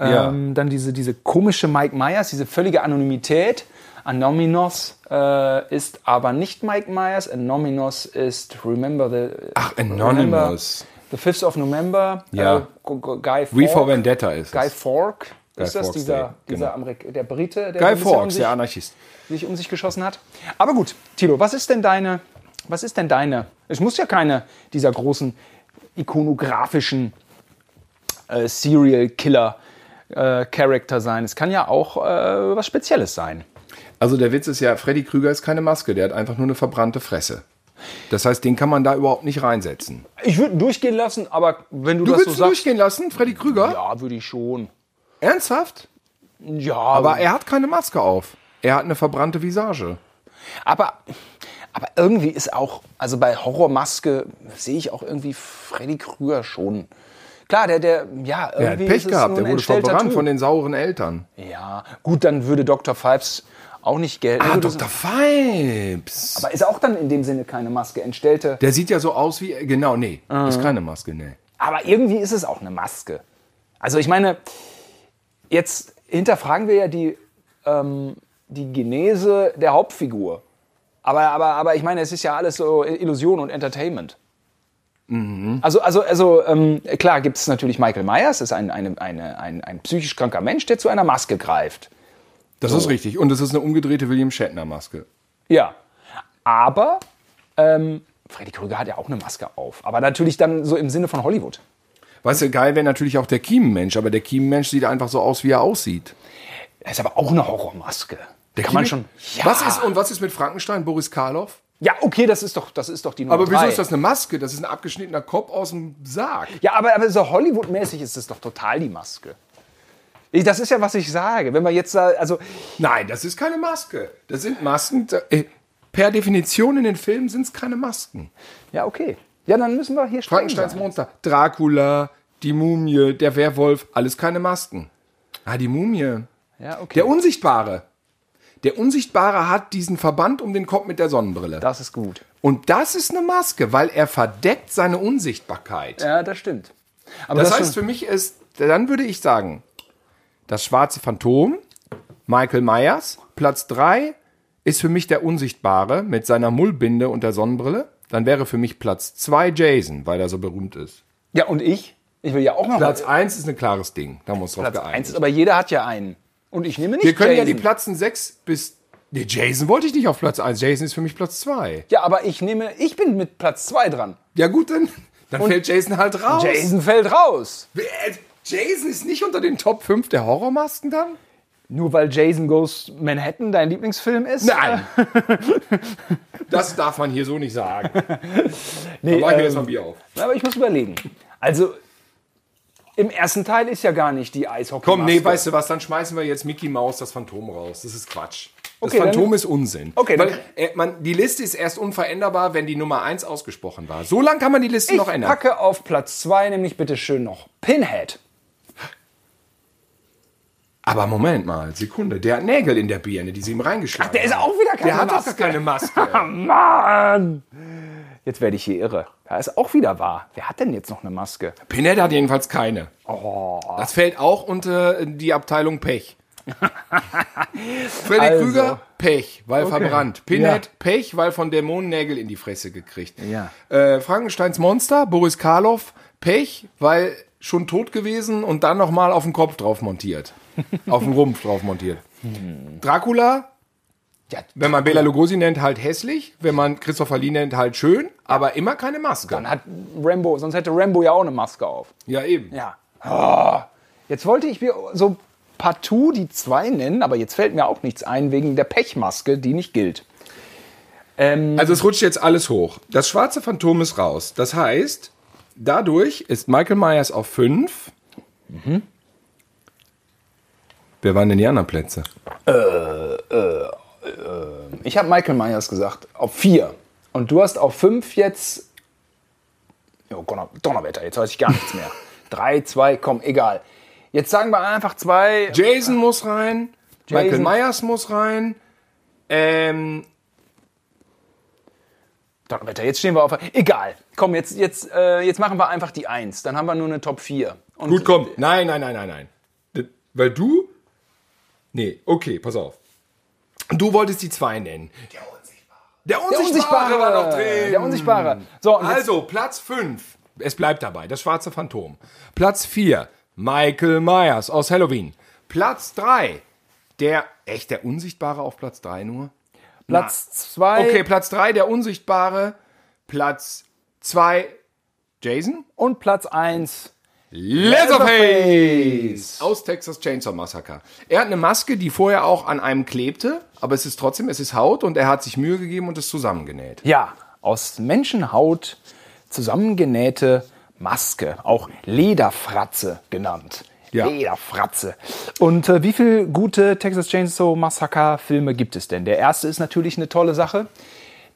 Ja. Ähm, Dann diese, diese komische Mike Myers, diese völlige Anonymität. Anonymous äh, ist aber nicht Mike Myers. Anonymous ist Remember the. Ach, Remember Anonymous. the 5th of November. Ja. Äh, Guy Wie Fawkes. for Vendetta ist Guy es. Fork. Ist das Fawkes dieser, Day, dieser genau. Der Brite, der Guy Fawkes, um sich, der Anarchist. sich um sich geschossen hat? Aber gut, Tilo, was ist denn deine, was ist denn deine, es muss ja keine dieser großen ikonografischen äh, Serial Killer äh, Charakter sein. Es kann ja auch äh, was Spezielles sein. Also der Witz ist ja, Freddy Krüger ist keine Maske, der hat einfach nur eine verbrannte Fresse. Das heißt, den kann man da überhaupt nicht reinsetzen. Ich würde ihn durchgehen lassen, aber wenn du, Du das so ihn sagst, durchgehen lassen, Freddy Krüger? ja, würde ich schon. Ernsthaft? Ja, Aber er hat keine Maske auf. Er hat eine verbrannte Visage. Aber, aber irgendwie ist auch, also bei Horrormaske sehe ich auch irgendwie Freddy Krüger schon Klar, der, der, ja, hat irgendwie Pech ist es gehabt, der wurde verbrannt Typ. von den sauren Eltern. Ja, gut, dann würde Dr. Pipes auch nicht gelten. Ah, Dr. Pipes. Aber ist auch dann in dem Sinne keine Maske, entstellte. Der sieht ja so aus wie, genau, nee, Ah. ist keine Maske, nee. Aber irgendwie ist es auch eine Maske. Also ich meine, jetzt hinterfragen wir ja die, ähm, die Genese der Hauptfigur. Aber, aber, aber ich meine, es ist ja alles so Illusion und Entertainment. Also, also, also ähm, klar gibt es natürlich Michael Myers, ist ein, eine, eine, ein, ein psychisch kranker Mensch, der zu einer Maske greift. Das ist richtig. Und es ist eine umgedrehte William Shatner-Maske. Ja. Aber ähm, Freddy Krüger hat ja auch eine Maske auf. Aber natürlich dann so im Sinne von Hollywood. Weißt du, geil wäre natürlich auch der Kiemenmensch, aber der Kiemenmensch sieht einfach so aus, wie er aussieht. Das ist aber auch eine Horrormaske. Der Kann man schon. Was ist, und was ist mit Frankenstein, Boris Karloff? Ja, okay, das ist doch, das ist doch die Nummer Aber wieso drei. ist das eine Maske? Das ist ein abgeschnittener Kopf aus dem Sarg. Ja, aber, aber so Hollywood-mäßig ist es doch total die Maske. Ich, das ist ja, was ich sage. Wenn man jetzt, da- also, Nein, das ist keine Maske. Das sind Masken. äh, Per Definition in den Filmen sind es keine Masken. ja, okay. Ja, dann müssen wir hier Frankensteins sein. Monster, Dracula, die Mumie, der Werwolf, alles keine Masken. Ah, die Mumie. Ja, okay. Der Unsichtbare. Der Unsichtbare hat diesen Verband um den Kopf mit der Sonnenbrille. das ist gut. Und das ist eine Maske, weil er verdeckt seine Unsichtbarkeit. Ja, das stimmt. Aber Das das, heißt, für mich ist, dann würde ich sagen, das schwarze Phantom, Michael Myers, Platz 3 ist für mich der Unsichtbare mit seiner Mullbinde und der Sonnenbrille. Dann wäre für mich Platz 2 Jason, weil er so berühmt ist. ja, und ich? Ich will ja auch noch Platz 1 ist ein klares Ding. Da muss drauf Platz geeinigt. eins ist, aber jeder hat ja einen. Und ich nehme nicht Wir können ja Jason. die Platzen 6 bis. Nee, Jason wollte ich nicht auf Platz 1. Jason ist für mich Platz 2. Ja, aber ich nehme, ich bin mit Platz zwei dran. Ja, gut, dann, dann fällt Jason halt raus. Jason fällt raus. Wer- Jason ist nicht unter den Top 5 der Horrormasken dann? Nur weil Jason Goes Manhattan dein Lieblingsfilm ist? Nein. das darf man hier so nicht sagen. Nee, Da mach ich mir ähm, jetzt mal ein Bier auf. aber ich muss überlegen. Also, im ersten Teil ist ja gar nicht die Eishockey. Komm, nee, weißt du was, dann schmeißen wir jetzt Mickey Mouse das Phantom raus. Das ist Quatsch. Das Okay, Phantom dann- ist Unsinn. Okay, Weil äh, man, die Liste ist erst unveränderbar, wenn die Nummer 1 ausgesprochen war. So lang kann man die Liste Ich noch ändern. packe auf Platz zwei nämlich bitte schön noch Pinhead. Aber Moment mal, Sekunde. Der hat Nägel in der Birne, die sie ihm reingeschlagen der ist haben. auch wieder keine Der hat doch Maske. gar keine Maske. Mann! Jetzt werde ich hier irre. Da ist auch wieder wahr. Wer hat denn jetzt noch eine Maske? Pinhead hat jedenfalls keine. Oh. Das fällt auch unter die Abteilung Pech. Freddy Also. Krüger, Pech, weil verbrannt. Pinhead, Ja. Pech, weil von Dämonen Nägel in die Fresse gekriegt. Ja. Äh, Frankensteins Monster, Boris Karloff, Pech, weil schon tot gewesen und dann nochmal auf den Kopf drauf montiert. auf den Rumpf drauf montiert. Dracula, Ja, wenn man Bela Lugosi nennt, halt hässlich. Wenn man Christopher Lee nennt, halt schön. Aber immer keine Maske. dann hat Rambo, sonst hätte Rambo ja auch eine Maske auf. ja, eben. Ja. Oh. Jetzt wollte ich mir so partout die zwei nennen, aber jetzt fällt mir auch nichts ein wegen der Pechmaske, die nicht gilt. Also es rutscht jetzt alles hoch. Das schwarze Phantom ist raus. Das heißt, dadurch ist Michael Myers auf 5. Wer waren denn die anderen Plätze? Ich habe Michael Myers gesagt, auf vier. Und du hast auf fünf jetzt. Jo, Donner, Donnerwetter, jetzt weiß ich gar nichts mehr. Drei, zwei, komm, egal. Jetzt sagen wir einfach zwei. Jason muss rein. Michael Jason. Myers muss rein. Ähm, Donnerwetter, jetzt stehen wir auf. Egal. Komm, jetzt, jetzt, äh, jetzt machen wir einfach die Eins. Dann haben wir nur eine Top 4. Und gut, komm. Nein, nein, nein, nein, nein. Weil du... Nee, okay, pass auf. Du wolltest die zwei nennen. Der Unsichtbare. Der Der Unsichtbare, Unsichtbare war noch drin. Der Unsichtbare. So, Also, Platz 5. Es bleibt dabei, das schwarze Phantom. Platz 4, Michael Myers aus Halloween. Platz 3, der, echt, der Unsichtbare auf Platz 3 nur? Platz zwei Okay, Platz 3, der Unsichtbare. Platz 2, Jason? und Platz eins. Leatherface aus Texas Chainsaw Massacre. Er hat eine Maske, die vorher auch an einem klebte, aber es ist trotzdem, es ist Haut und er hat sich Mühe gegeben und es zusammengenäht. Ja, aus Menschenhaut zusammengenähte Maske, auch Lederfratze genannt. Ja. Lederfratze. Und äh, wie viele gute Texas Chainsaw Massacre Filme gibt es denn? Der erste ist natürlich eine tolle Sache.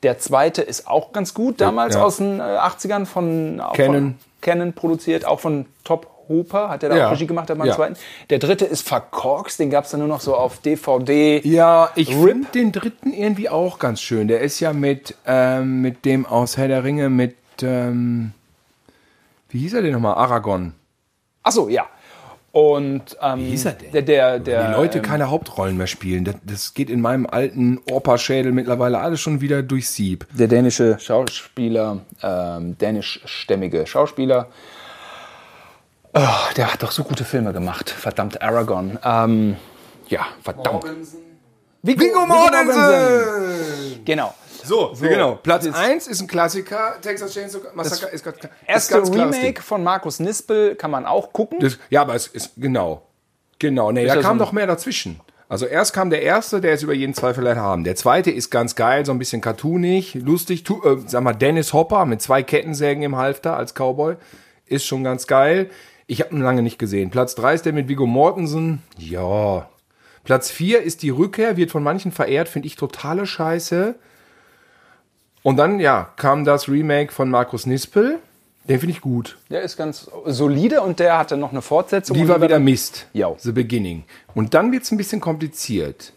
Der zweite ist auch ganz gut, damals Ja. aus den äh, 80ern von Canon. Von Canon produziert, auch von Top Hooper, hat er da Ja. auch Regie gemacht, hat man Ja. zweiten. Der dritte ist verkorkst, den gab es dann nur noch so auf DVD. Ja, ich finde den dritten irgendwie auch ganz schön. Der ist ja mit, ähm, mit dem aus Herr der Ringe, mit, ähm, wie hieß er denn nochmal? Aragon. Ach so, ja. Und ähm, Wie hieß er denn? Der, der, der, Die Leute ähm, keine Hauptrollen mehr spielen. Das, das geht in meinem alten Opa-Schädel mittlerweile alles schon wieder durchs Sieb. der dänische Schauspieler, ähm, dänischstämmige Schauspieler. Oh, der hat doch so gute Filme gemacht. Verdammt, Aragon. Ähm, ja, verdammt. Viggo, Viggo Mortensen! Genau. So, genau. Platz Das- 1 ist ein Klassiker. Texas Chainsaw Massacre ist, ganz- ist Erste ganz Remake von Markus Nispel kann man auch gucken. Das, ja, aber es ist genau. Genau. Nee, da so kam ein- doch mehr dazwischen. Also erst kam der erste, der ist über jeden Zweifel erhaben. Der zweite ist ganz geil, so ein bisschen cartoonig, lustig. Tu, äh, sag mal, Dennis Hopper mit zwei Kettensägen im Halfter als Cowboy. Ist schon ganz geil. Ich habe ihn lange nicht gesehen. Platz 3 ist der mit Viggo Mortensen. Ja. Platz 4 ist die Rückkehr, wird von manchen verehrt, finde ich totale Scheiße. Und dann, ja, kam das Remake von Markus Nispel. Den finde ich gut. Der ist ganz solide und der hatte noch eine Fortsetzung. Die war wieder Mist. Ja. The Beginning. Und dann wird es ein bisschen kompliziert.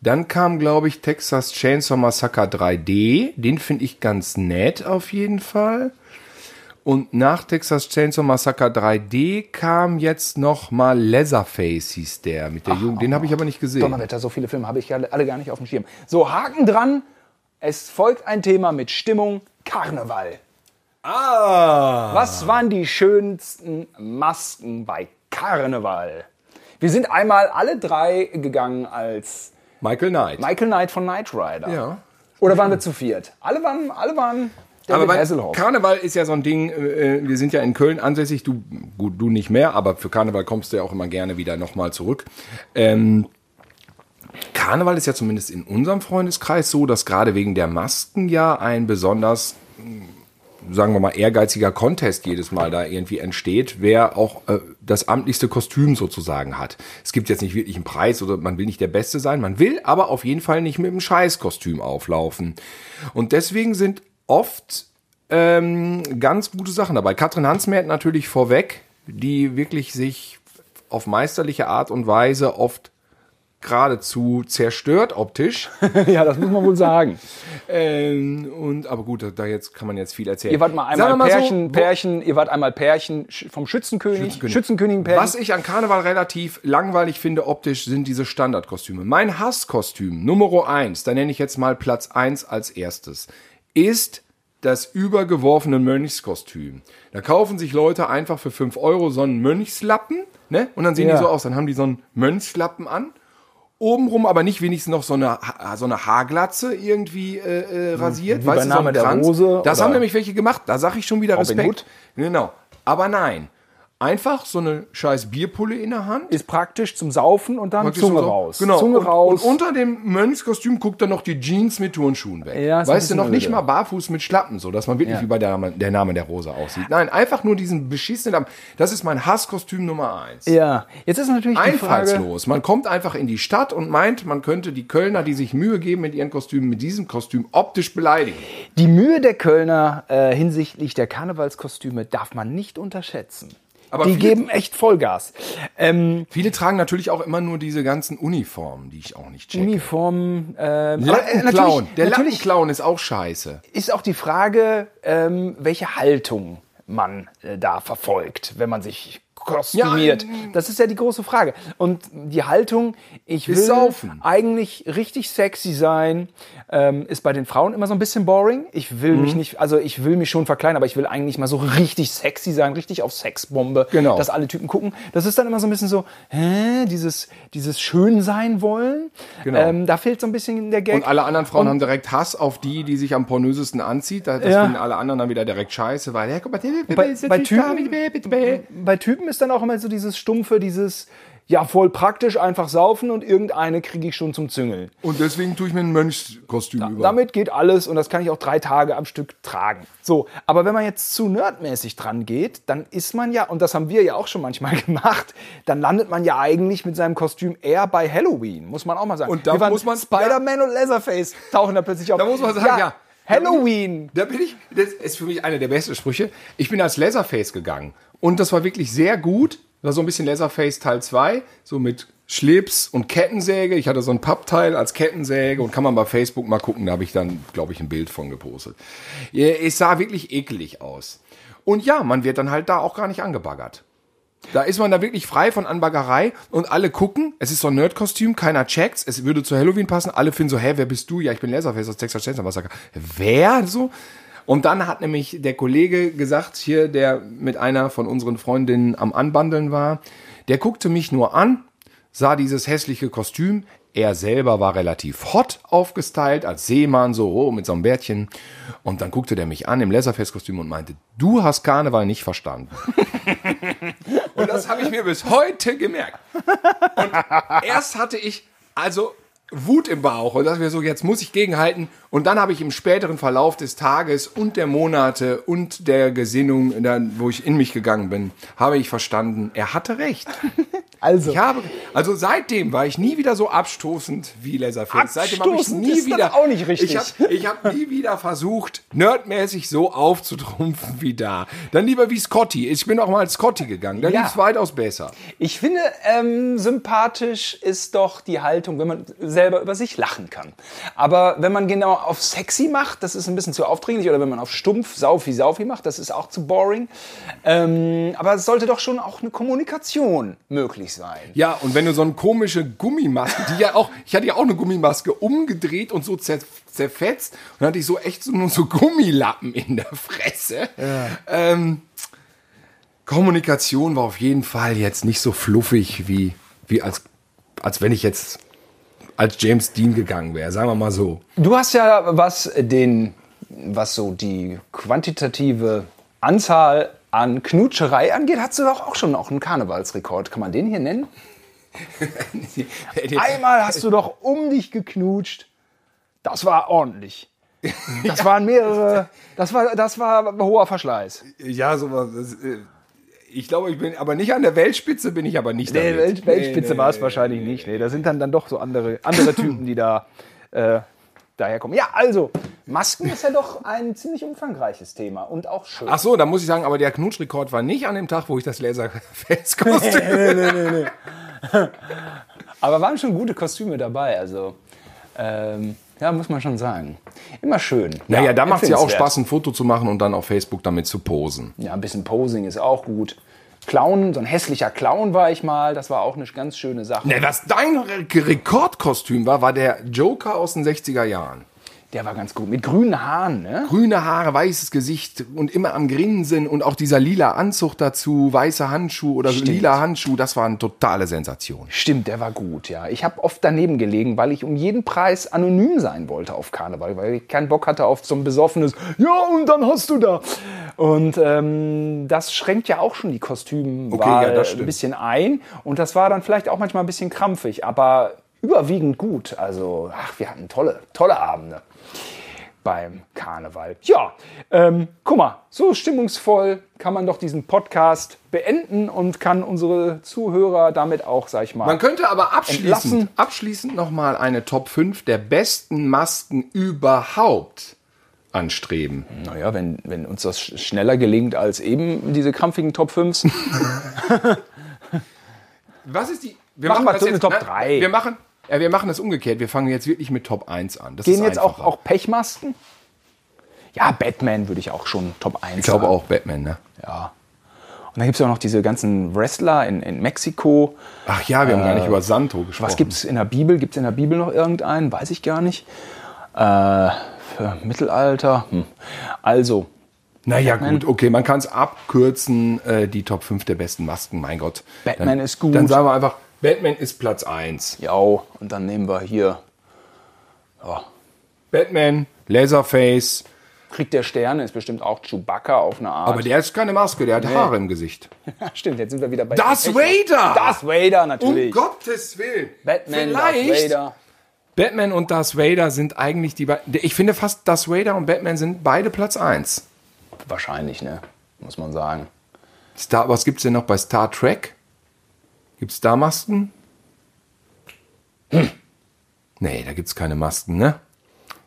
Dann kam, glaube ich, Texas Chainsaw Massacre 3D. Den finde ich ganz nett auf jeden Fall. Und nach Texas Chainsaw Massacre 3D kam jetzt noch mal Leatherface, hieß der mit der Jugend. Den habe ich aber nicht gesehen. Donnerwetter, so viele Filme habe ich ja alle gar nicht auf dem Schirm. So, Haken dran. Es folgt ein Thema mit Stimmung. Karneval. Ah! Was waren die schönsten Masken bei Karneval? Wir sind einmal alle drei gegangen als Michael Knight. Michael Knight von Knight Rider. Ja. Oder waren wir zu viert? Alle waren, alle waren David aber bei Hasselhoff. Karneval ist ja so ein Ding, äh, wir sind ja in Köln ansässig, du, gut, du nicht mehr, aber für Karneval kommst du ja auch immer gerne wieder nochmal zurück. Ähm, Karneval ist ja zumindest in unserem Freundeskreis so, dass gerade wegen der Masken ja ein besonders, mh, sagen wir mal, ehrgeiziger Contest jedes Mal da irgendwie entsteht, wer auch äh, das amtlichste Kostüm sozusagen hat. Es gibt jetzt nicht wirklich einen Preis oder man will nicht der Beste sein, man will aber auf jeden Fall nicht mit einem Scheißkostüm auflaufen. Und deswegen sind oft ähm, ganz gute Sachen dabei. Katrin Hansmerth natürlich vorweg, die wirklich sich auf meisterliche Art und Weise oft geradezu zerstört optisch. ja, das muss man wohl sagen. ähm, und aber gut, da- jetzt kann man jetzt viel erzählen. Ihr wart mal einmal so, Pärchen, wo- Pärchen, ihr wart einmal Pärchen vom Schützenkönig, Schützenkönig, Pärchen. Was ich an Karneval relativ langweilig finde optisch, sind diese Standardkostüme. Mein Hasskostüm, Nummer eins, da nenne ich jetzt mal Platz eins als erstes, ist das übergeworfene Mönchskostüm. Da kaufen sich Leute einfach für 5 Euro so einen Mönchslappen, ne? Und dann sehen Ja. die so aus, dann haben die so einen Mönchslappen an. Obenrum aber nicht wenigstens noch so eine, so eine Haarglatze irgendwie äh, äh, rasiert. Wie bei weißt du, so Name ein der. Rose Das haben nämlich welche gemacht. Da sag ich schon wieder Respekt. Genau. Aber nein. Einfach so eine scheiß Bierpulle in der Hand. ist praktisch zum Saufen und dann Praktisch Zunge raus. Genau. Zunge und, raus. Und unter dem Mönchskostüm guckt dann noch die Jeans mit Turnschuhen weg. Ja, weißt du, noch nicht mal barfuß mit Schlappen, so dass man wirklich Ja. wie bei der Name, der Name der Rose aussieht. Nein, einfach nur diesen beschissenen Namen. Das ist mein Hasskostüm Nummer eins. ja, jetzt ist natürlich die Frage. Einfallslos. Man kommt einfach in die Stadt und meint, man könnte die Kölner, die sich Mühe geben mit ihren Kostümen, mit diesem Kostüm optisch beleidigen. Die Mühe der Kölner äh, hinsichtlich der Karnevalskostüme darf man nicht unterschätzen. Aber die viele- geben echt Vollgas. Ähm, Viele tragen natürlich auch immer nur diese ganzen Uniformen, die ich auch nicht checke. Uniformen. Ähm, äh, natürlich, Der Lattenclown ist auch scheiße. ist auch die Frage, ähm, welche Haltung man äh, da verfolgt, wenn man sich kostümiert. Ja, das ist ja die große Frage. Und die Haltung, ich will saufen. eigentlich richtig sexy sein, ähm, ist bei den Frauen immer so ein bisschen boring. Ich will Mhm. mich nicht, also ich will mich schon verkleinern, aber ich will eigentlich mal so richtig sexy sein, richtig auf Sexbombe, Genau. dass alle Typen gucken. Das ist dann immer so ein bisschen so, hä, dieses, dieses schön sein wollen. Genau. Ähm, da fehlt so ein bisschen der Gag. Und alle anderen Frauen haben direkt Hass auf die, die sich am pornösesten anzieht. Das Ja. finden alle anderen dann wieder direkt scheiße, weil, ja, guck mal, bei, bei, Typen, bei Typen ist dann auch immer so dieses Stumpfe, dieses, ja, voll praktisch, einfach saufen und irgendeine kriege ich schon zum Züngeln. Und deswegen tue ich mir ein Mönchskostüm über. Damit geht alles und das kann ich auch drei Tage am Stück tragen. So, aber wenn man jetzt zu nerdmäßig dran geht, dann ist man ja, und das haben wir ja auch schon manchmal gemacht, dann landet man ja eigentlich mit seinem Kostüm eher bei Halloween, muss man auch mal sagen. Und da muss man- Spider-Man und Leatherface tauchen da plötzlich auf. Da muss man sagen, ja. Halloween. Da bin ich, das ist für mich einer der besten Sprüche. Ich bin als Leatherface gegangen und das war wirklich sehr gut. War so ein bisschen Leatherface Teil 2, so mit Schlips und Kettensäge. Ich hatte so ein Pappteil als Kettensäge und kann man bei Facebook mal gucken. Da habe ich dann, glaube ich, ein Bild von gepostet. Es sah wirklich eklig aus. Und ja, man wird dann halt da auch gar nicht angebaggert. Da ist man da wirklich frei von Anbaggerei und alle gucken. Es ist so ein Nerd-Kostüm, keiner checkt's. Es würde zu Halloween passen. Alle finden so, hä, wer bist du? Ja, ich bin Laserface aus Texas Chainsaw Massacre. Wer? So. Und dann hat nämlich der Kollege gesagt, hier, der mit einer von unseren Freundinnen am Anbandeln war, der guckte mich nur an, sah dieses hässliche Kostüm. Er selber war relativ hot aufgestylt, als Seemann, so oh, mit so einem Bärtchen. Und dann guckte der mich an im Leatherface-Kostüm und meinte, du hast Karneval nicht verstanden. und das habe ich mir bis heute gemerkt. Und erst hatte ich, also Wut im Bauch und dass wir so, jetzt muss ich gegenhalten. Und dann habe ich im späteren Verlauf des Tages und der Monate und der Gesinnung, wo ich in mich gegangen bin, habe ich verstanden, er hatte recht. Also. Ich habe, also seitdem war ich nie wieder so abstoßend wie Leatherface. Seitdem habe ich nie ist wieder. auch nicht richtig. Ich habe ich hab nie wieder versucht, nerdmäßig so aufzutrumpfen wie da. Dann lieber wie Scotty. Ich bin auch mal als Scotty gegangen. Da Ja. lief es weitaus besser. Ich finde, ähm, sympathisch ist doch die Haltung, wenn man selber über sich lachen kann. Aber wenn man genau auf sexy macht, das ist ein bisschen zu aufdringlich. Oder wenn man auf stumpf, saufi, saufi macht, das ist auch zu boring. Ähm, aber es sollte doch schon auch eine Kommunikation möglich sein. Ja, und wenn du so eine komische Gummimaske, die ja auch, ich hatte ja auch eine Gummimaske umgedreht und so zer, zerfetzt und dann hatte ich so echt so, nur so Gummilappen in der Fresse. Ähm, Kommunikation war auf jeden Fall jetzt nicht so fluffig wie, wie als, als wenn ich jetzt als James Dean gegangen wäre, sagen wir mal so. Du hast ja, was den, was so die quantitative Anzahl an Knutscherei angeht, hast du doch auch schon auch einen Karnevalsrekord. Kann man den hier nennen? Einmal hast du doch um dich geknutscht. Das war ordentlich. Das waren mehrere, das war, das war hoher Verschleiß. Ja, sowas. äh, Ich glaube, ich bin aber nicht an der Weltspitze, bin ich aber nicht Nee, damit. Welt, Weltspitze Nee, war es nee, wahrscheinlich nicht. Nee, da sind dann, dann doch so andere, andere Typen, die da äh, daherkommen. Ja, also, Masken ist ja doch ein ziemlich umfangreiches Thema und auch schön. Ach so, da muss ich sagen, aber der Knutschrekord war nicht an dem Tag, wo ich das Laserfest-Kostüm. Aber waren schon gute Kostüme dabei, also ähm, ja, muss man schon sagen. Immer schön. naja, da macht es ja auch. Spaß, ein Foto zu machen und dann auf Facebook damit zu posen. Ja, ein bisschen Posing ist auch gut. Clown, so ein hässlicher Clown war ich mal, das war auch eine ganz schöne Sache. Ne, was dein Re Rekordkostüm war, war der Joker aus den 60er Jahren. Der war ganz gut, mit grünen Haaren, ne? Grüne Haare, weißes Gesicht und immer am Grinsen und auch dieser lila Anzug dazu, weiße Handschuhe oder Stimmt. lila Handschuhe, das war eine totale Sensation. Stimmt, der war gut, ja. Ich habe oft daneben gelegen, weil ich um jeden Preis anonym sein wollte auf Karneval, weil ich keinen Bock hatte auf so ein besoffenes Ja, und dann hast du da. Und ähm, das schränkt ja auch schon die Kostümwahl Okay, ja, ein bisschen ein. Und das war dann vielleicht auch manchmal ein bisschen krampfig, aber überwiegend gut. Also, ach, wir hatten tolle, tolle Abende beim Karneval. Ja, ähm, guck mal, so stimmungsvoll kann man doch diesen Podcast beenden und kann unsere Zuhörer damit auch, sag ich mal, Man könnte aber abschließend, Entlassen. abschließend nochmal eine Top 5 der besten Masken überhaupt anstreben. Naja, wenn, wenn uns das sch- schneller gelingt als eben diese krampfigen Top 5s. Was ist die? Wir Machen wir das zu eine Top nein, drei. Wir machen, ja, wir machen das umgekehrt. Wir fangen jetzt wirklich mit Top 1 an. Das Gehen jetzt auch, auch Pechmasken? Ja, Batman würde ich auch schon Top 1 Ich glaube auch Batman, ne? Ja. Und dann gibt es ja auch noch diese ganzen Wrestler in, in Mexiko. Ach ja, wir haben gar nicht über Santo gesprochen. Äh, Was gibt es in der Bibel? Gibt es in der Bibel noch irgendeinen? Weiß ich gar nicht. Äh, für Mittelalter. Hm. Also, Naja, Batman? gut, okay, man kann es abkürzen, äh, die Top 5 der besten Masken, mein Gott. Batman dann, ist gut. Dann sagen wir einfach, Batman ist Platz 1. ja, und dann nehmen wir hier Batman, Laserface, Krieg der Sterne, ist bestimmt auch Chewbacca auf eine Art. aber der ist keine Maske, der hat Haare im Gesicht. Stimmt, jetzt sind wir wieder bei Pech- Vader! Darth Vader, Um natürlich. Gottes Willen! Batman, Vielleicht Vader. Batman und Darth Vader sind eigentlich die beiden. Ich finde fast, Darth Vader und Batman sind beide Platz 1. Wahrscheinlich, ne? Muss man sagen. Star, was gibt's denn noch bei Star Trek? Gibt's da Masken? Nee, da gibt's keine Masken, ne?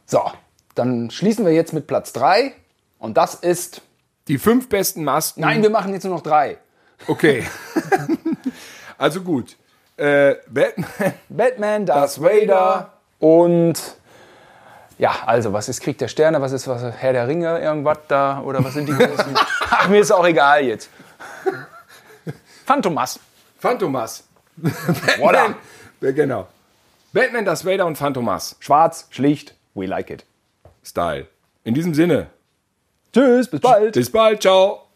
So, dann schließen wir jetzt mit Platz 3. Und das ist. Die fünf besten Masken. Nein, wir machen jetzt nur noch drei. Okay. also gut. Äh, Batman. Batman, Darth Vader und. Ja, also, was ist Krieg der Sterne? Was ist was, Herr der Ringe? Irgendwas da? Oder was sind die großen? Ach, mir ist auch egal jetzt. Phantomas. Phantomas. Ja, Genau. Batman, das Vader und Phantomas. Schwarz, schlicht, we like it. Style. In diesem Sinne. Tschüss, bis bald. Bis bald. Ciao.